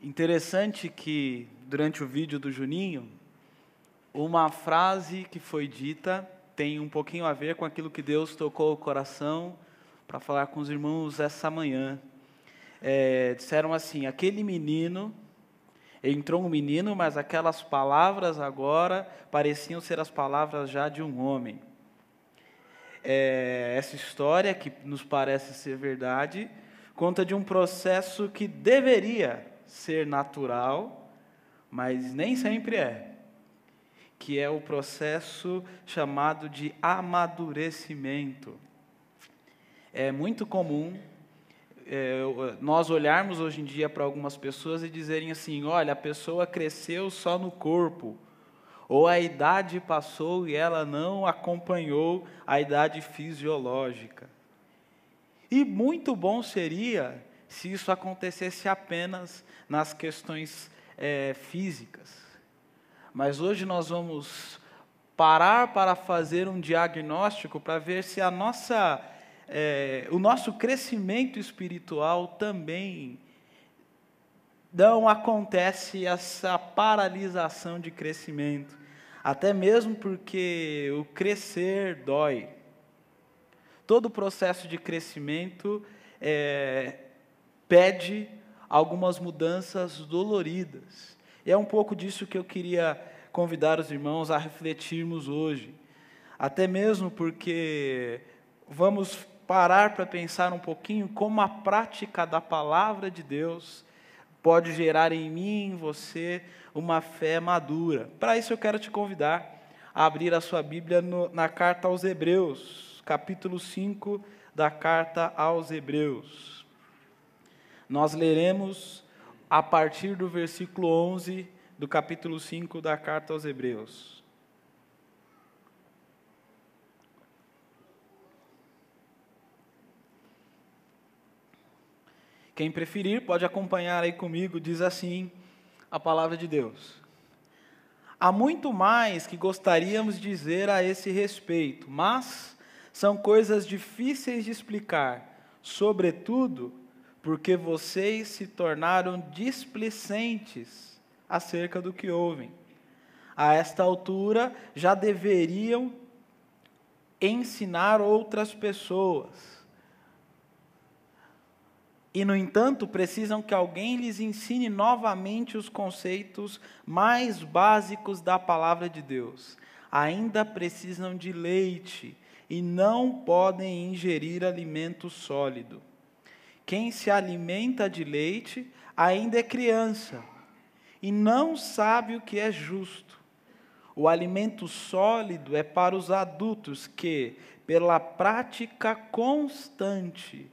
Interessante que durante o vídeo do Juninho, uma frase que foi dita tem um pouquinho a ver com aquilo que Deus tocou o coração para falar com os irmãos essa manhã. É, disseram assim: aquele menino, entrou um menino, mas aquelas palavras agora pareciam ser as palavras já de um homem. É, essa história, que nos parece ser verdade, conta de um processo que deveria ser natural, mas nem sempre é, que é o processo chamado de amadurecimento. É muito comum é, nós olharmos hoje em dia para algumas pessoas e dizerem assim: olha, a pessoa cresceu só no corpo, ou a idade passou e ela não acompanhou a idade fisiológica. E muito bom seria se isso acontecesse apenas nas questões é, físicas. Mas hoje nós vamos parar para fazer um diagnóstico para ver se a nossa, é, o nosso crescimento espiritual também não acontece essa paralisação de crescimento, até mesmo porque o crescer dói. Todo o processo de crescimento é, pede algumas mudanças doloridas. E é um pouco disso que eu queria convidar os irmãos a refletirmos hoje. Até mesmo porque vamos parar para pensar um pouquinho como a prática da palavra de Deus pode gerar em mim em você uma fé madura. Para isso eu quero te convidar a abrir a sua Bíblia no, na carta aos Hebreus, capítulo 5 da carta aos Hebreus. Nós leremos a partir do versículo 11 do capítulo 5 da carta aos Hebreus. Quem preferir pode acompanhar aí comigo, diz assim a palavra de Deus. Há muito mais que gostaríamos dizer a esse respeito, mas são coisas difíceis de explicar, sobretudo porque vocês se tornaram displicentes acerca do que ouvem. A esta altura já deveriam ensinar outras pessoas. E, no entanto, precisam que alguém lhes ensine novamente os conceitos mais básicos da palavra de Deus. Ainda precisam de leite e não podem ingerir alimento sólido quem se alimenta de leite ainda é criança e não sabe o que é justo. O alimento sólido é para os adultos que, pela prática constante,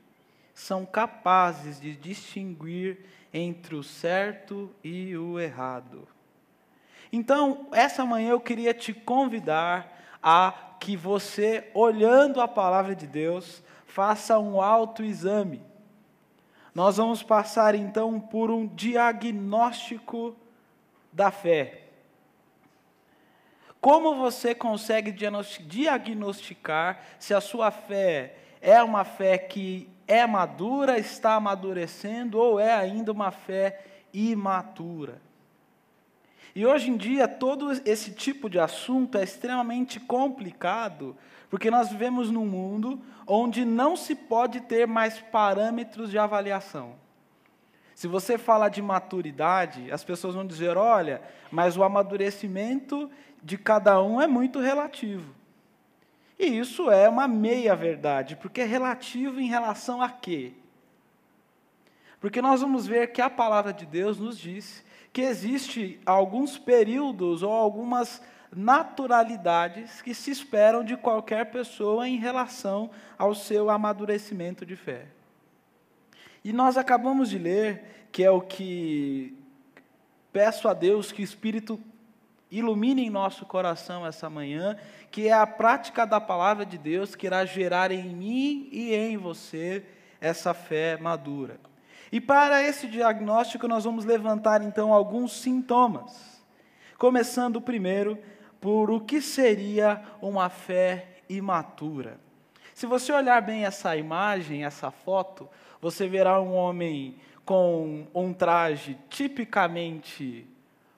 são capazes de distinguir entre o certo e o errado. Então, essa manhã eu queria te convidar a que você, olhando a palavra de Deus, faça um autoexame nós vamos passar então por um diagnóstico da fé. Como você consegue diagnosticar se a sua fé é uma fé que é madura, está amadurecendo, ou é ainda uma fé imatura? E hoje em dia, todo esse tipo de assunto é extremamente complicado, porque nós vivemos num mundo onde não se pode ter mais parâmetros de avaliação. Se você falar de maturidade, as pessoas vão dizer: olha, mas o amadurecimento de cada um é muito relativo. E isso é uma meia-verdade, porque é relativo em relação a quê? Porque nós vamos ver que a palavra de Deus nos diz que existe alguns períodos ou algumas naturalidades que se esperam de qualquer pessoa em relação ao seu amadurecimento de fé. E nós acabamos de ler, que é o que peço a Deus que o Espírito ilumine em nosso coração essa manhã, que é a prática da palavra de Deus que irá gerar em mim e em você essa fé madura. E para esse diagnóstico, nós vamos levantar então alguns sintomas. Começando primeiro por o que seria uma fé imatura. Se você olhar bem essa imagem, essa foto, você verá um homem com um traje tipicamente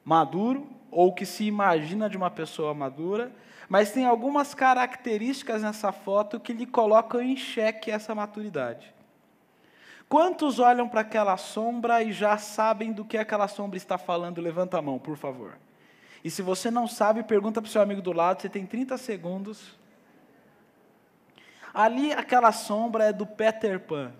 maduro, ou que se imagina de uma pessoa madura, mas tem algumas características nessa foto que lhe colocam em xeque essa maturidade. Quantos olham para aquela sombra e já sabem do que aquela sombra está falando? Levanta a mão, por favor. E se você não sabe, pergunta para o seu amigo do lado, você tem 30 segundos. Ali, aquela sombra é do Peter Pan.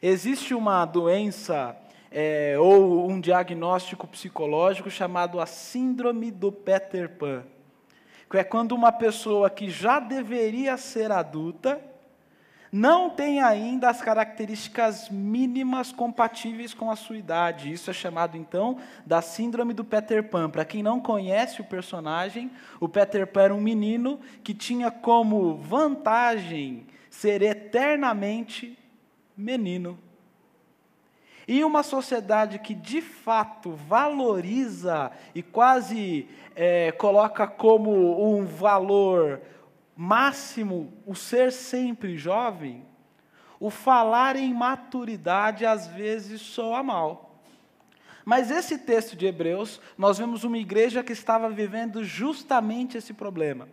Existe uma doença é, ou um diagnóstico psicológico chamado a Síndrome do Peter Pan, que é quando uma pessoa que já deveria ser adulta não tem ainda as características mínimas compatíveis com a sua idade. Isso é chamado então da síndrome do Peter Pan. Para quem não conhece o personagem, o Peter Pan era um menino que tinha como vantagem ser eternamente menino. E uma sociedade que de fato valoriza e quase é, coloca como um valor máximo o ser sempre jovem, o falar em maturidade às vezes soa mal. Mas esse texto de Hebreus, nós vemos uma igreja que estava vivendo justamente esse problema.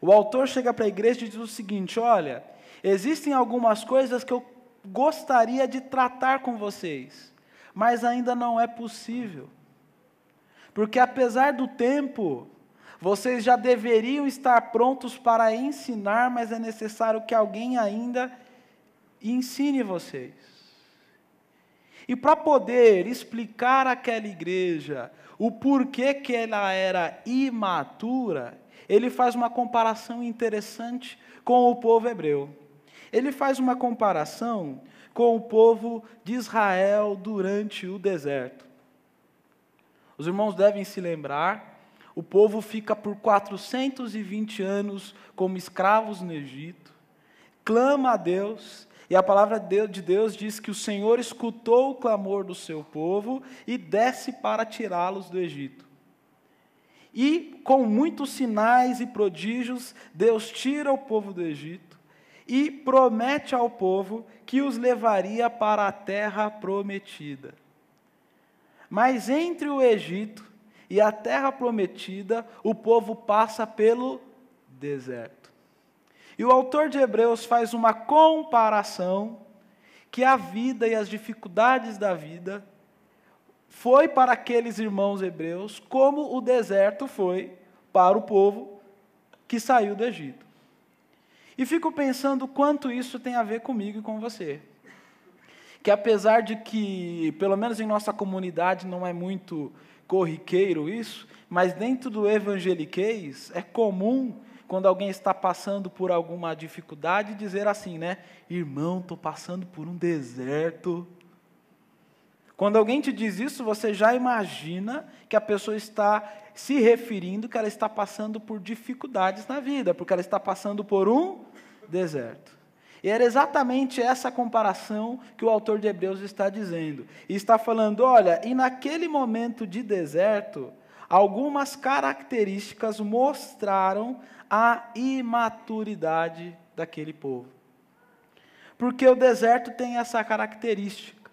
O autor chega para a igreja e diz o seguinte: olha, existem algumas coisas que eu gostaria de tratar com vocês, mas ainda não é possível. Porque apesar do tempo, vocês já deveriam estar prontos para ensinar, mas é necessário que alguém ainda ensine vocês. E para poder explicar àquela igreja o porquê que ela era imatura, ele faz uma comparação interessante com o povo hebreu. Ele faz uma comparação com o povo de Israel durante o deserto. Os irmãos devem se lembrar o povo fica por 420 anos como escravos no Egito, clama a Deus, e a palavra de Deus diz que o Senhor escutou o clamor do seu povo e desce para tirá-los do Egito. E com muitos sinais e prodígios, Deus tira o povo do Egito e promete ao povo que os levaria para a terra prometida. Mas entre o Egito e a terra prometida, o povo passa pelo deserto. E o autor de Hebreus faz uma comparação que a vida e as dificuldades da vida foi para aqueles irmãos hebreus como o deserto foi para o povo que saiu do Egito. E fico pensando quanto isso tem a ver comigo e com você. Que apesar de que, pelo menos em nossa comunidade, não é muito corriqueiro isso, mas dentro do evangeliquez é comum quando alguém está passando por alguma dificuldade dizer assim, né? Irmão, estou passando por um deserto. Quando alguém te diz isso, você já imagina que a pessoa está se referindo que ela está passando por dificuldades na vida, porque ela está passando por um deserto. E era exatamente essa comparação que o autor de Hebreus está dizendo. E está falando: olha, e naquele momento de deserto, algumas características mostraram a imaturidade daquele povo. Porque o deserto tem essa característica.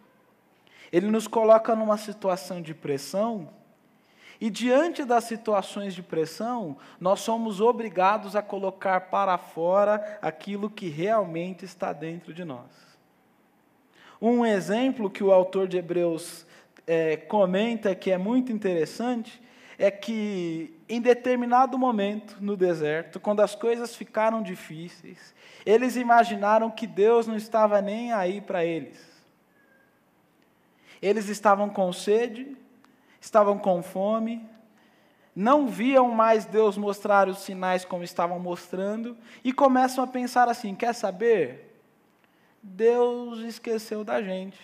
Ele nos coloca numa situação de pressão e diante das situações de pressão, nós somos obrigados a colocar para fora aquilo que realmente está dentro de nós. Um exemplo que o autor de Hebreus é, comenta que é muito interessante é que em determinado momento no deserto, quando as coisas ficaram difíceis, eles imaginaram que Deus não estava nem aí para eles. Eles estavam com sede, estavam com fome, não viam mais Deus mostrar os sinais como estavam mostrando e começam a pensar assim: quer saber? Deus esqueceu da gente.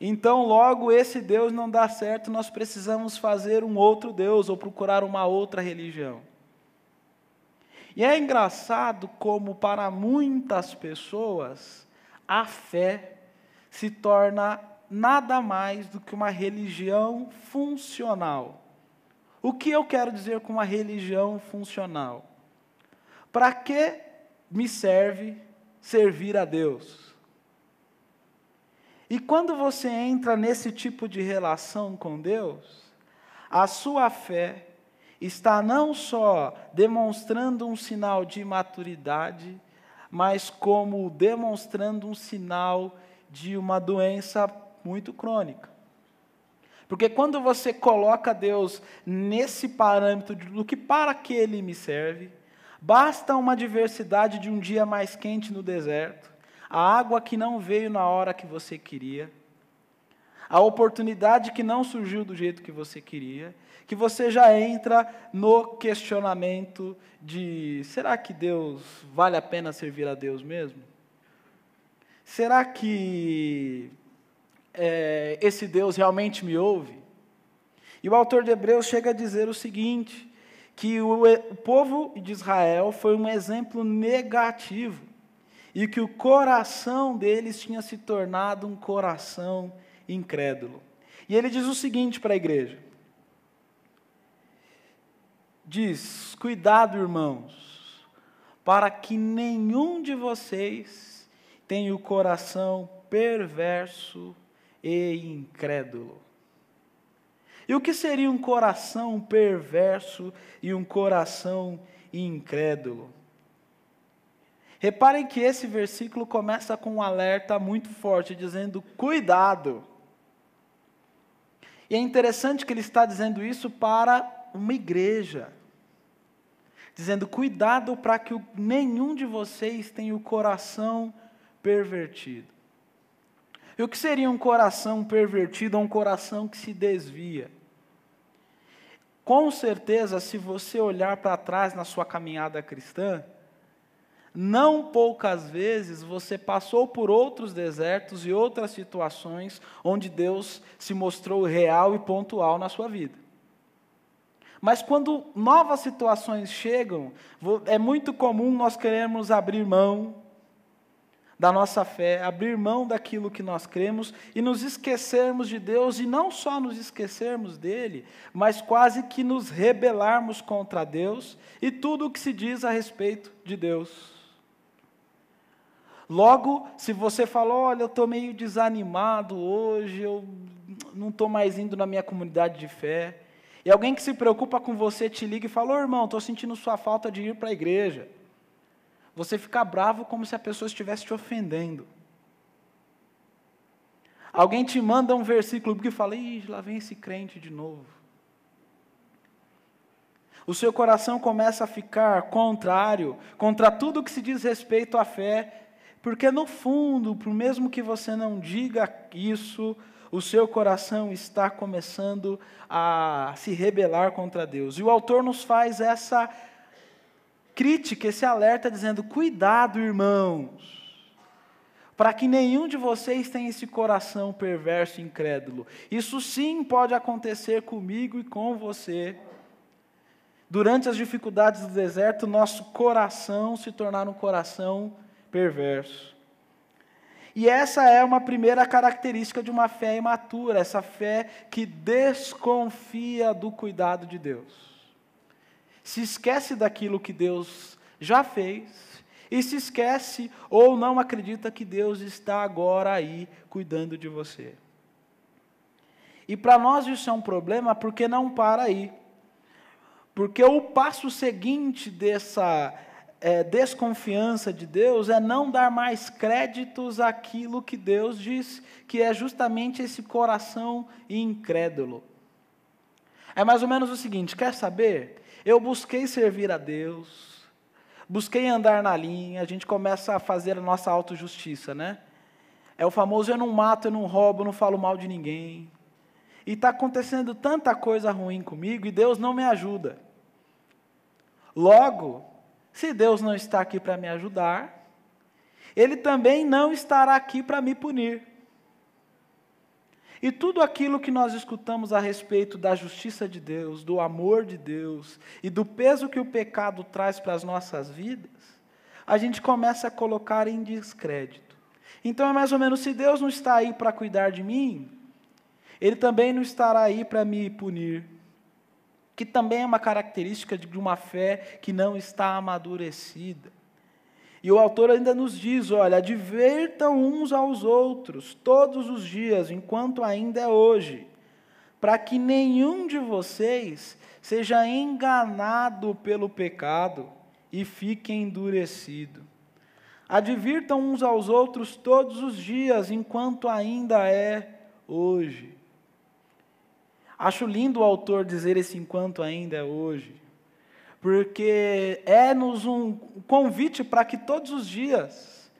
Então, logo esse Deus não dá certo, nós precisamos fazer um outro Deus ou procurar uma outra religião. E é engraçado como, para muitas pessoas, a fé se torna nada mais do que uma religião funcional. O que eu quero dizer com uma religião funcional? Para que me serve servir a Deus? E quando você entra nesse tipo de relação com Deus, a sua fé está não só demonstrando um sinal de maturidade, mas como demonstrando um sinal de uma doença muito crônica. Porque quando você coloca Deus nesse parâmetro do que para que ele me serve, basta uma diversidade de um dia mais quente no deserto, a água que não veio na hora que você queria, a oportunidade que não surgiu do jeito que você queria, que você já entra no questionamento de: será que Deus vale a pena servir a Deus mesmo? Será que é, esse Deus realmente me ouve? E o autor de Hebreus chega a dizer o seguinte: que o, o povo de Israel foi um exemplo negativo e que o coração deles tinha se tornado um coração incrédulo. E ele diz o seguinte para a igreja: diz: Cuidado, irmãos, para que nenhum de vocês tenha o coração perverso e incrédulo. E o que seria um coração perverso e um coração incrédulo? Reparem que esse versículo começa com um alerta muito forte, dizendo: cuidado. E é interessante que ele está dizendo isso para uma igreja, dizendo: cuidado para que nenhum de vocês tenha o coração pervertido. E o que seria um coração pervertido um coração que se desvia? Com certeza, se você olhar para trás na sua caminhada cristã, não poucas vezes você passou por outros desertos e outras situações onde Deus se mostrou real e pontual na sua vida. Mas quando novas situações chegam, é muito comum nós queremos abrir mão da nossa fé, abrir mão daquilo que nós cremos e nos esquecermos de Deus, e não só nos esquecermos dele, mas quase que nos rebelarmos contra Deus e tudo o que se diz a respeito de Deus. Logo, se você falou, olha, eu estou meio desanimado hoje, eu não estou mais indo na minha comunidade de fé, e alguém que se preocupa com você te liga e fala, oh, irmão, estou sentindo sua falta de ir para a igreja. Você fica bravo como se a pessoa estivesse te ofendendo. Alguém te manda um versículo que fala, ih, lá vem esse crente de novo. O seu coração começa a ficar contrário contra tudo que se diz respeito à fé porque no fundo, por mesmo que você não diga isso, o seu coração está começando a se rebelar contra Deus. E o autor nos faz essa crítica, esse alerta, dizendo: cuidado, irmãos, para que nenhum de vocês tenha esse coração perverso e incrédulo. Isso sim pode acontecer comigo e com você. Durante as dificuldades do deserto, nosso coração se tornar um coração perverso. E essa é uma primeira característica de uma fé imatura, essa fé que desconfia do cuidado de Deus. Se esquece daquilo que Deus já fez e se esquece ou não acredita que Deus está agora aí cuidando de você. E para nós isso é um problema porque não para aí. Porque o passo seguinte dessa é, desconfiança de Deus é não dar mais créditos àquilo que Deus diz, que é justamente esse coração incrédulo. É mais ou menos o seguinte: quer saber? Eu busquei servir a Deus, busquei andar na linha, a gente começa a fazer a nossa autojustiça, né? É o famoso eu não mato, eu não roubo, eu não falo mal de ninguém. E está acontecendo tanta coisa ruim comigo e Deus não me ajuda. Logo, se Deus não está aqui para me ajudar, Ele também não estará aqui para me punir. E tudo aquilo que nós escutamos a respeito da justiça de Deus, do amor de Deus e do peso que o pecado traz para as nossas vidas, a gente começa a colocar em descrédito. Então é mais ou menos: se Deus não está aí para cuidar de mim, Ele também não estará aí para me punir que também é uma característica de uma fé que não está amadurecida. E o autor ainda nos diz: olha, advertam uns aos outros todos os dias, enquanto ainda é hoje, para que nenhum de vocês seja enganado pelo pecado e fique endurecido. Advirtam uns aos outros todos os dias, enquanto ainda é hoje. Acho lindo o autor dizer esse enquanto ainda é hoje porque é-nos um convite para que todos os dias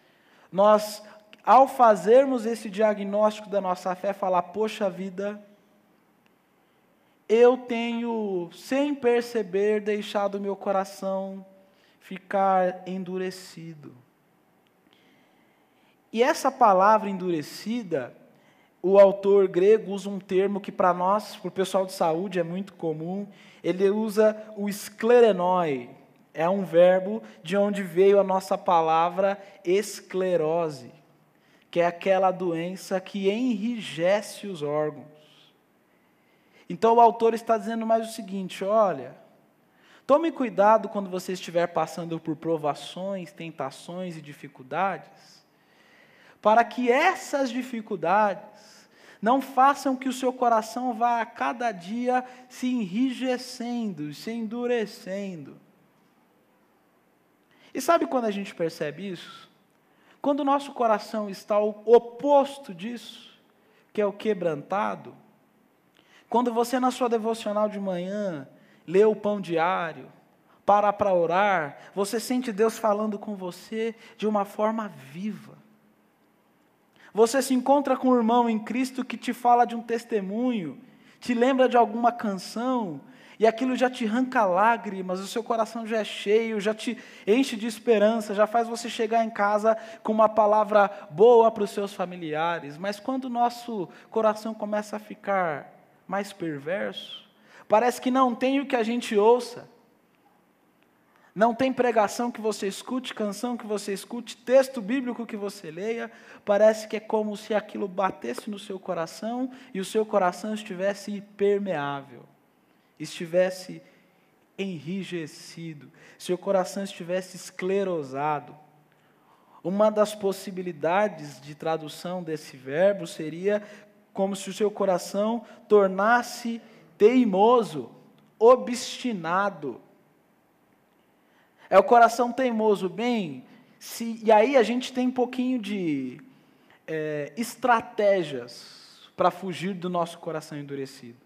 nós, ao fazermos esse diagnóstico da nossa fé, falar: poxa vida, eu tenho, sem perceber, deixado meu coração ficar endurecido. E essa palavra endurecida, o autor grego usa um termo que para nós, para o pessoal de saúde, é muito comum, ele usa o esclerenoi, é um verbo de onde veio a nossa palavra esclerose, que é aquela doença que enrijece os órgãos. Então o autor está dizendo mais o seguinte: olha, tome cuidado quando você estiver passando por provações, tentações e dificuldades, para que essas dificuldades não façam que o seu coração vá a cada dia se enrijecendo, se endurecendo. E sabe quando a gente percebe isso? Quando o nosso coração está o oposto disso, que é o quebrantado. Quando você, na sua devocional de manhã, lê o pão diário, para para orar, você sente Deus falando com você de uma forma viva. Você se encontra com um irmão em Cristo que te fala de um testemunho, te lembra de alguma canção, e aquilo já te arranca lágrimas, o seu coração já é cheio, já te enche de esperança, já faz você chegar em casa com uma palavra boa para os seus familiares. Mas quando o nosso coração começa a ficar mais perverso, parece que não tem o que a gente ouça. Não tem pregação que você escute, canção que você escute, texto bíblico que você leia. Parece que é como se aquilo batesse no seu coração e o seu coração estivesse impermeável, estivesse enrijecido, seu coração estivesse esclerosado. Uma das possibilidades de tradução desse verbo seria como se o seu coração tornasse teimoso, obstinado é o coração teimoso, bem. Se, e aí a gente tem um pouquinho de é, estratégias para fugir do nosso coração endurecido.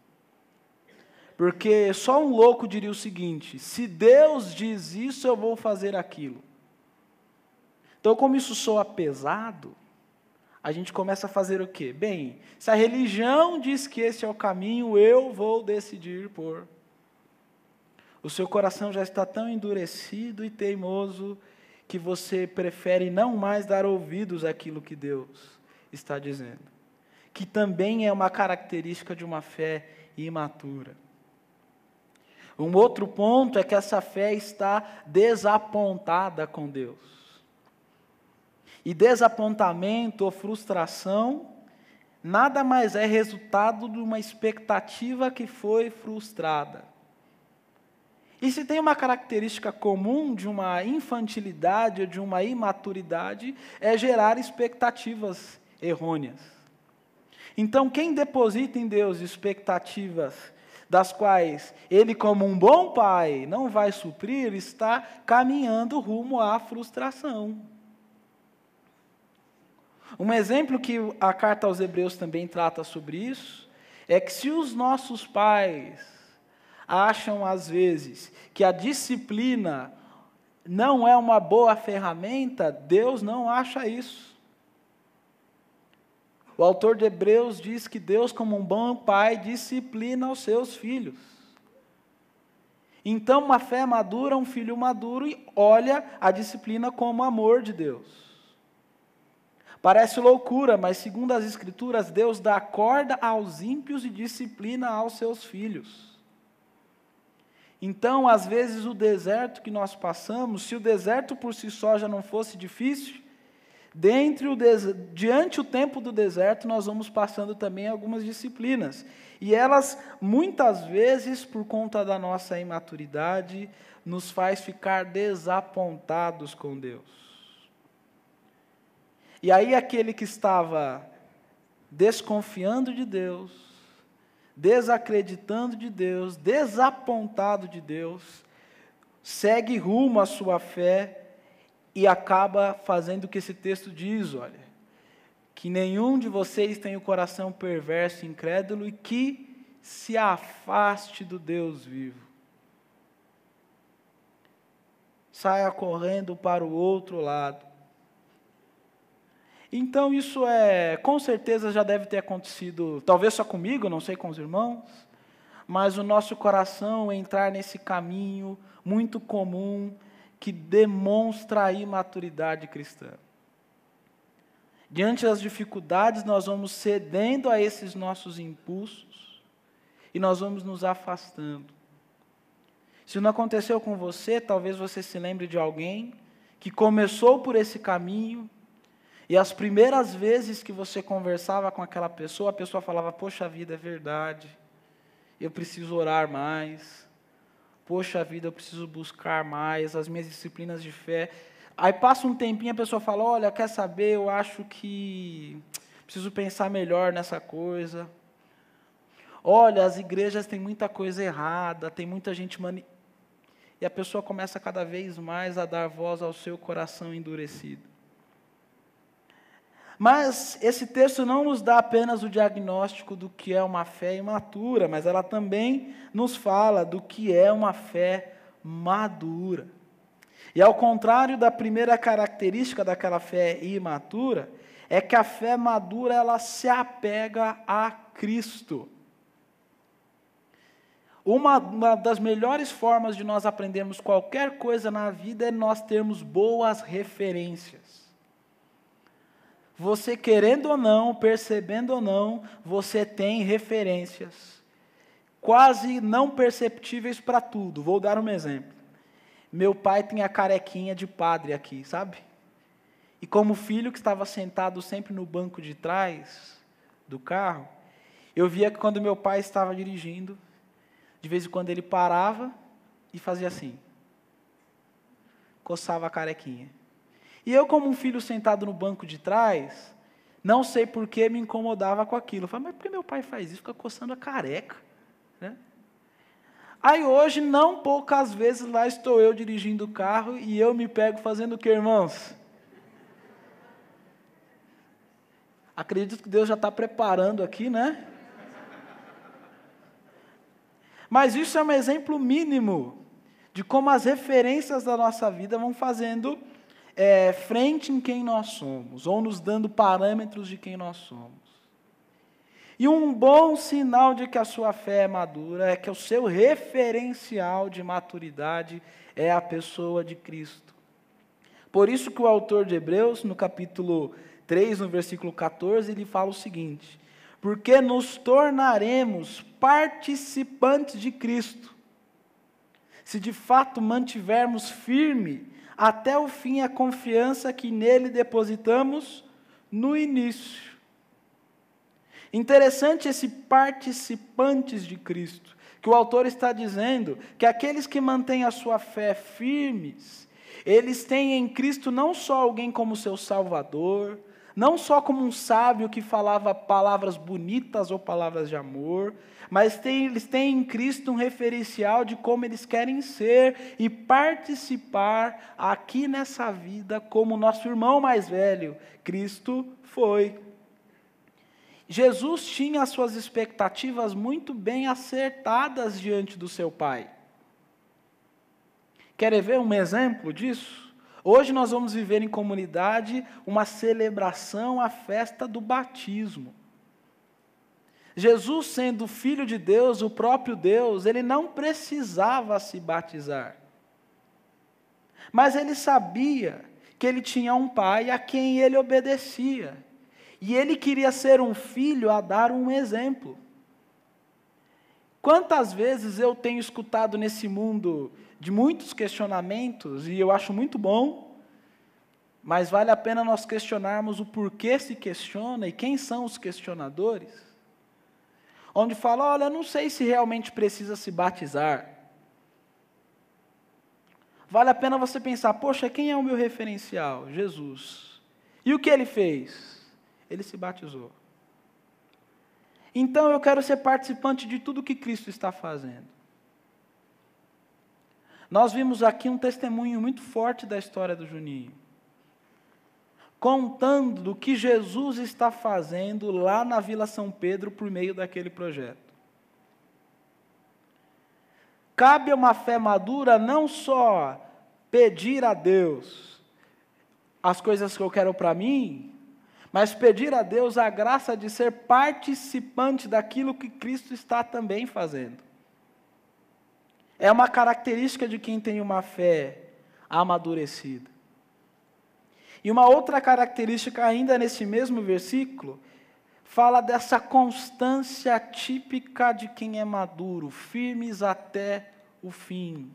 Porque só um louco diria o seguinte: se Deus diz isso, eu vou fazer aquilo. Então, como isso soa pesado, a gente começa a fazer o quê? Bem, se a religião diz que esse é o caminho, eu vou decidir por o seu coração já está tão endurecido e teimoso que você prefere não mais dar ouvidos àquilo que Deus está dizendo. Que também é uma característica de uma fé imatura. Um outro ponto é que essa fé está desapontada com Deus. E desapontamento ou frustração nada mais é resultado de uma expectativa que foi frustrada. E se tem uma característica comum de uma infantilidade ou de uma imaturidade, é gerar expectativas errôneas. Então, quem deposita em Deus expectativas das quais ele, como um bom pai, não vai suprir, está caminhando rumo à frustração. Um exemplo que a carta aos Hebreus também trata sobre isso é que se os nossos pais acham às vezes que a disciplina não é uma boa ferramenta, Deus não acha isso. O autor de Hebreus diz que Deus, como um bom pai, disciplina os seus filhos. Então, uma fé madura, um filho maduro, olha a disciplina como amor de Deus. Parece loucura, mas segundo as Escrituras, Deus dá corda aos ímpios e disciplina aos seus filhos. Então, às vezes, o deserto que nós passamos, se o deserto por si só já não fosse difícil, o diante o tempo do deserto, nós vamos passando também algumas disciplinas. E elas, muitas vezes, por conta da nossa imaturidade, nos faz ficar desapontados com Deus. E aí aquele que estava desconfiando de Deus, desacreditando de Deus, desapontado de Deus, segue rumo à sua fé e acaba fazendo o que esse texto diz, olha, que nenhum de vocês tem o coração perverso e incrédulo e que se afaste do Deus vivo. Saia correndo para o outro lado. Então isso é, com certeza já deve ter acontecido, talvez só comigo, não sei com os irmãos, mas o nosso coração entrar nesse caminho muito comum que demonstra a imaturidade cristã. Diante das dificuldades, nós vamos cedendo a esses nossos impulsos e nós vamos nos afastando. Se não aconteceu com você, talvez você se lembre de alguém que começou por esse caminho e as primeiras vezes que você conversava com aquela pessoa, a pessoa falava: Poxa vida, é verdade, eu preciso orar mais. Poxa vida, eu preciso buscar mais as minhas disciplinas de fé. Aí passa um tempinho, a pessoa fala: Olha, quer saber? Eu acho que preciso pensar melhor nessa coisa. Olha, as igrejas têm muita coisa errada, tem muita gente mani... E a pessoa começa cada vez mais a dar voz ao seu coração endurecido. Mas esse texto não nos dá apenas o diagnóstico do que é uma fé imatura, mas ela também nos fala do que é uma fé madura. E ao contrário da primeira característica daquela fé imatura, é que a fé madura ela se apega a Cristo. Uma, uma, das melhores formas de nós aprendermos qualquer coisa na vida é nós termos boas referências. Você querendo ou não, percebendo ou não, você tem referências quase não perceptíveis para tudo. Vou dar um exemplo. Meu pai tem a carequinha de padre aqui, sabe? E como filho que estava sentado sempre no banco de trás do carro, eu via que quando meu pai estava dirigindo, de vez em quando ele parava e fazia assim. Coçava a carequinha. E eu, como um filho sentado no banco de trás, não sei por que me incomodava com aquilo. Eu falei, mas por que meu pai faz isso? Fica coçando a careca. Né? Aí hoje, não poucas vezes, lá estou eu dirigindo o carro e eu me pego fazendo o que, irmãos? Acredito que Deus já está preparando aqui, né? Mas isso é um exemplo mínimo de como as referências da nossa vida vão fazendo é, frente em quem nós somos, ou nos dando parâmetros de quem nós somos. E um bom sinal de que a sua fé é madura é que o seu referencial de maturidade é a pessoa de Cristo. Por isso que o autor de Hebreus, no capítulo 3, no versículo 14, ele fala o seguinte: Porque nos tornaremos participantes de Cristo, se de fato mantivermos firme até o fim a confiança que nele depositamos no início. Interessante esse participantes de Cristo, que o autor está dizendo que aqueles que mantêm a sua fé firmes, eles têm em Cristo não só alguém como seu Salvador, não só como um sábio que falava palavras bonitas ou palavras de amor, mas tem, eles têm em Cristo um referencial de como eles querem ser e participar aqui nessa vida como nosso irmão mais velho, Cristo, foi. Jesus tinha as suas expectativas muito bem acertadas diante do seu Pai. Querem ver um exemplo disso? Hoje nós vamos viver em comunidade uma celebração, a festa do batismo. Jesus, sendo filho de Deus, o próprio Deus, ele não precisava se batizar. Mas ele sabia que ele tinha um pai a quem ele obedecia. E ele queria ser um filho a dar um exemplo. Quantas vezes eu tenho escutado nesse mundo de muitos questionamentos, e eu acho muito bom, mas vale a pena nós questionarmos o porquê se questiona e quem são os questionadores onde fala: olha, eu não sei se realmente precisa se batizar. Vale a pena você pensar: poxa, quem é o meu referencial? Jesus. E o que ele fez? Ele se batizou. Então eu quero ser participante de tudo que Cristo está fazendo. Nós vimos aqui um testemunho muito forte da história do Juninho, contando do que Jesus está fazendo lá na Vila São Pedro por meio daquele projeto. Cabe a uma fé madura não só pedir a Deus as coisas que eu quero para mim, mas pedir a Deus a graça de ser participante daquilo que Cristo está também fazendo. É uma característica de quem tem uma fé amadurecida. E uma outra característica, ainda nesse mesmo versículo, fala dessa constância típica de quem é maduro, firmes até o fim.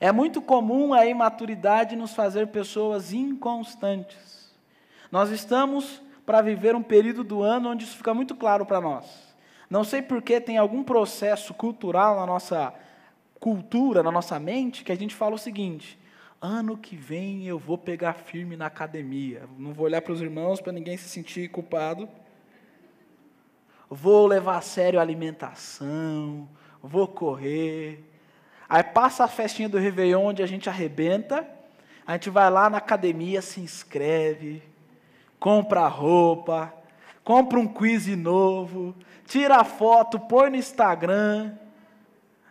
É muito comum a imaturidade nos fazer pessoas inconstantes. Nós estamos para viver um período do ano onde isso fica muito claro para nós. Não sei porque tem algum processo cultural na nossa cultura, na nossa mente, que a gente fala o seguinte: ano que vem eu vou pegar firme na academia. Não vou olhar para os irmãos para ninguém se sentir culpado. Vou levar a sério a alimentação, vou correr. Aí passa a festinha do Réveillon, onde a gente arrebenta, a gente vai lá na academia, se inscreve, compra roupa, compra um quiz novo, tira a foto, põe no Instagram,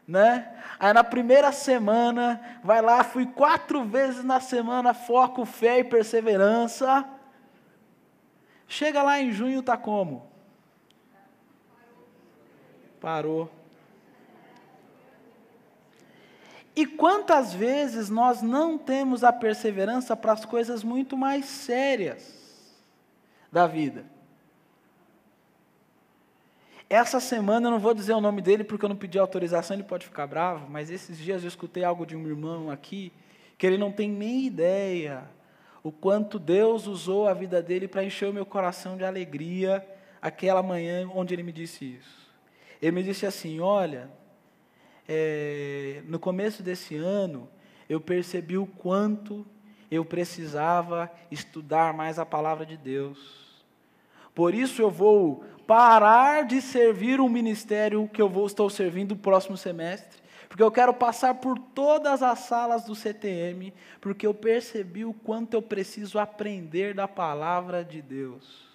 né? Aí na primeira semana, vai lá, fui quatro vezes na semana, foco, fé e perseverança. Chega lá em junho, tá como? Parou. E quantas vezes nós não temos a perseverança para as coisas muito mais sérias da vida? Essa semana eu não vou dizer o nome dele porque eu não pedi autorização, ele pode ficar bravo, mas esses dias eu escutei algo de um irmão aqui que ele não tem nem ideia o quanto Deus usou a vida dele para encher o meu coração de alegria aquela manhã onde ele me disse isso. Ele me disse assim: Olha, é, no começo desse ano eu percebi o quanto eu precisava estudar mais a palavra de Deus. Por isso eu vou parar de servir um ministério que eu vou estou servindo o próximo semestre, porque eu quero passar por todas as salas do CTM, porque eu percebi o quanto eu preciso aprender da palavra de Deus.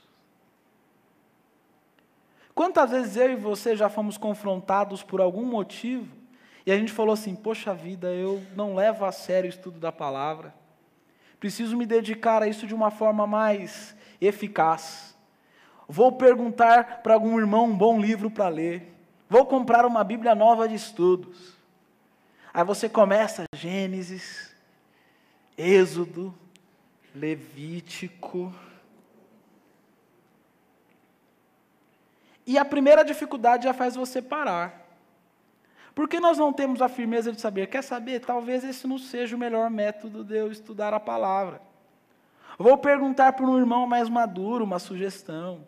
Quantas vezes eu e você já fomos confrontados por algum motivo e a gente falou assim: Poxa vida, eu não levo a sério o estudo da palavra, preciso me dedicar a isso de uma forma mais eficaz. Vou perguntar para algum irmão um bom livro para ler. Vou comprar uma Bíblia nova de estudos. Aí você começa Gênesis, Êxodo, Levítico. E a primeira dificuldade já faz você parar. Por que nós não temos a firmeza de saber? Quer saber? Talvez esse não seja o melhor método de eu estudar a palavra. Vou perguntar para um irmão mais maduro uma sugestão.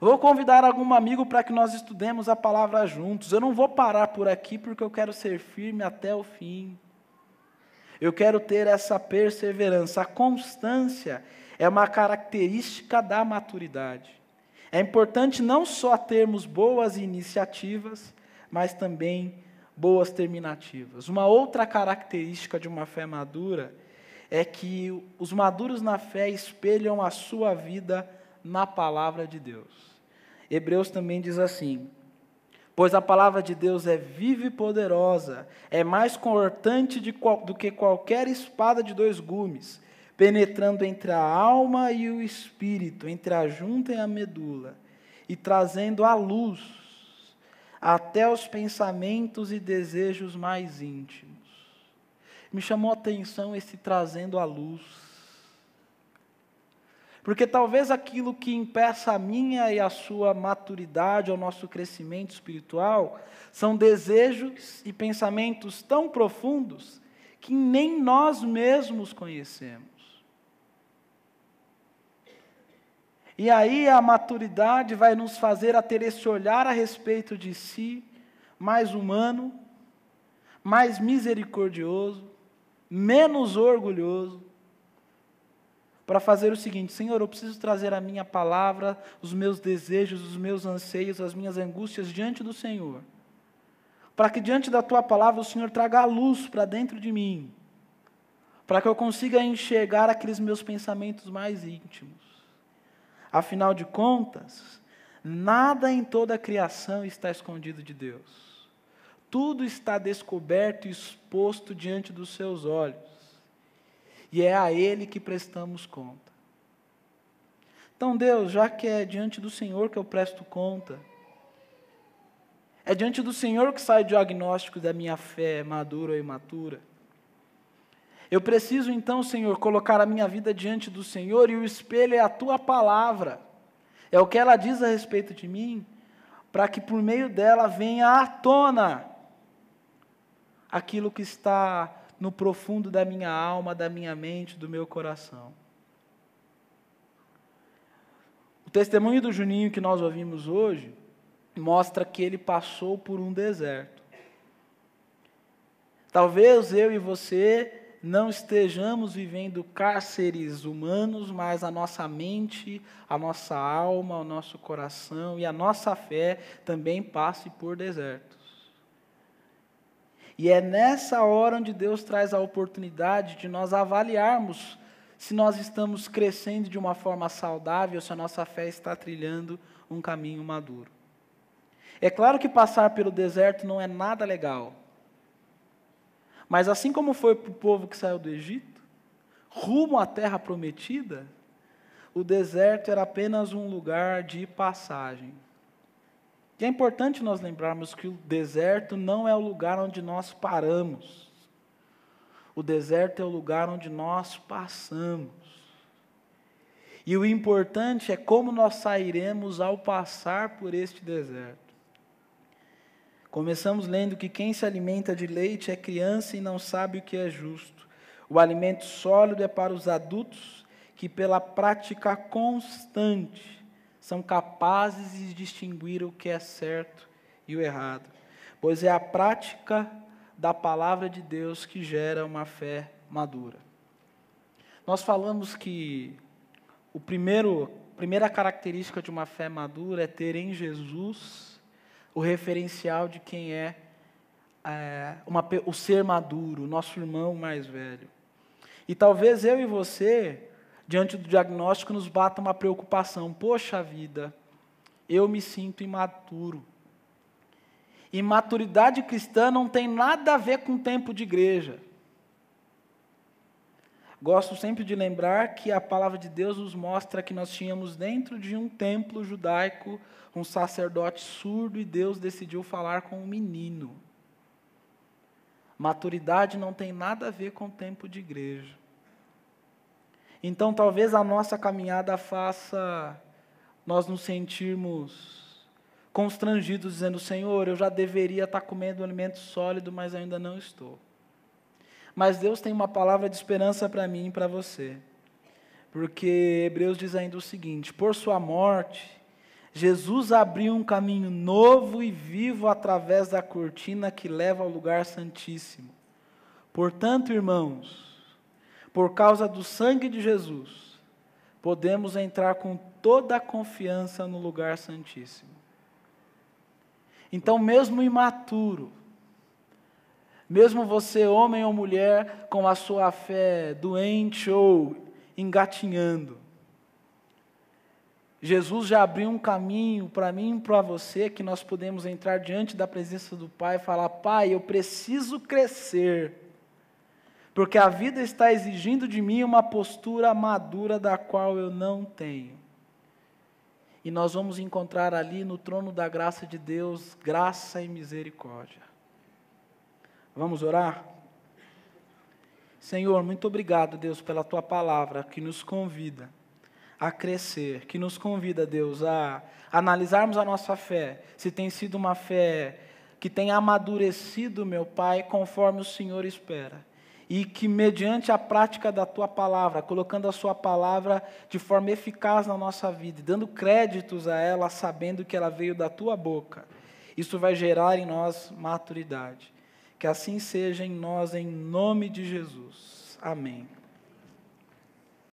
Vou convidar algum amigo para que nós estudemos a palavra juntos. Eu não vou parar por aqui porque eu quero ser firme até o fim. Eu quero ter essa perseverança. A constância é uma característica da maturidade. É importante não só termos boas iniciativas, mas também boas terminativas. Uma outra característica de uma fé madura é que os maduros na fé espelham a sua vida na palavra de Deus. Hebreus também diz assim: Pois a palavra de Deus é viva e poderosa, é mais cortante do que qualquer espada de dois gumes, penetrando entre a alma e o espírito, entre a junta e a medula, e trazendo a luz até os pensamentos e desejos mais íntimos. Me chamou a atenção esse trazendo a luz. Porque talvez aquilo que impeça a minha e a sua maturidade, o nosso crescimento espiritual, são desejos e pensamentos tão profundos que nem nós mesmos conhecemos. E aí a maturidade vai nos fazer a ter esse olhar a respeito de si, mais humano, mais misericordioso, menos orgulhoso, para fazer o seguinte: Senhor, eu preciso trazer a minha palavra, os meus desejos, os meus anseios, as minhas angústias diante do Senhor. Para que diante da tua palavra o Senhor traga a luz para dentro de mim. Para que eu consiga enxergar aqueles meus pensamentos mais íntimos. Afinal de contas, nada em toda a criação está escondido de Deus. Tudo está descoberto e exposto diante dos seus olhos e é a Ele que prestamos conta. Então, Deus, já que é diante do Senhor que eu presto conta, é diante do Senhor que sai o diagnóstico da minha fé, madura ou imatura. Eu preciso então, Senhor, colocar a minha vida diante do Senhor e o espelho é a tua palavra. É o que ela diz a respeito de mim, para que por meio dela venha à tona aquilo que está no profundo da minha alma, da minha mente, do meu coração. O testemunho do Juninho que nós ouvimos hoje mostra que ele passou por um deserto. Talvez eu e você não estejamos vivendo cárceres humanos, mas a nossa mente, a nossa alma, o nosso coração e a nossa fé também passe por desertos. E é nessa hora onde Deus traz a oportunidade de nós avaliarmos se nós estamos crescendo de uma forma saudável, se a nossa fé está trilhando um caminho maduro. É claro que passar pelo deserto não é nada legal. Mas assim como foi para o povo que saiu do Egito, rumo à terra prometida, o deserto era apenas um lugar de passagem. E é importante nós lembrarmos que o deserto não é o lugar onde nós paramos. O deserto é o lugar onde nós passamos. E o importante é como nós sairemos ao passar por este deserto. Começamos lendo que quem se alimenta de leite é criança e não sabe o que é justo. O alimento sólido é para os adultos que, pela prática constante, são capazes de distinguir o que é certo e o errado, pois é a prática da palavra de Deus que gera uma fé madura. Nós falamos que o primeiro, primeira característica de uma fé madura é ter em Jesus o referencial de quem é, é uma, o ser maduro, nosso irmão mais velho. E talvez eu e você diante do diagnóstico, nos bata uma preocupação: poxa vida, eu me sinto imaturo. Imaturidade cristã não tem nada a ver com tempo de igreja. Gosto sempre de lembrar que a palavra de Deus nos mostra que nós tínhamos dentro de um templo judaico um sacerdote surdo e Deus decidiu falar com um menino. Maturidade não tem nada a ver com tempo de igreja. Então, talvez a nossa caminhada faça nós nos sentirmos constrangidos, dizendo: Senhor, eu já deveria estar comendo um alimento sólido, mas ainda não estou. Mas Deus tem uma palavra de esperança para mim e para você. Porque Hebreus diz ainda o seguinte: por sua morte, Jesus abriu um caminho novo e vivo através da cortina que leva ao lugar santíssimo. Portanto, irmãos, por causa do sangue de Jesus, podemos entrar com toda a confiança no lugar santíssimo. Então, mesmo imaturo, mesmo você, homem ou mulher, com a sua fé doente ou engatinhando, Jesus já abriu um caminho para mim e para você que nós podemos entrar diante da presença do Pai e falar: Pai, eu preciso crescer porque a vida está exigindo de mim uma postura madura da qual eu não tenho. E nós vamos encontrar ali no trono da graça de Deus graça e misericórdia. Vamos orar? Senhor, muito obrigado, Deus, pela tua palavra que nos convida a crescer, que nos convida, Deus, a analisarmos a nossa fé, se tem sido uma fé que tem amadurecido, meu Pai, conforme o Senhor espera e que, mediante a prática da tua palavra, colocando a sua palavra de forma eficaz na nossa vida, dando créditos a ela, sabendo que ela veio da tua boca, isso vai gerar em nós maturidade. Que assim seja em nós, em nome de Jesus. Amém.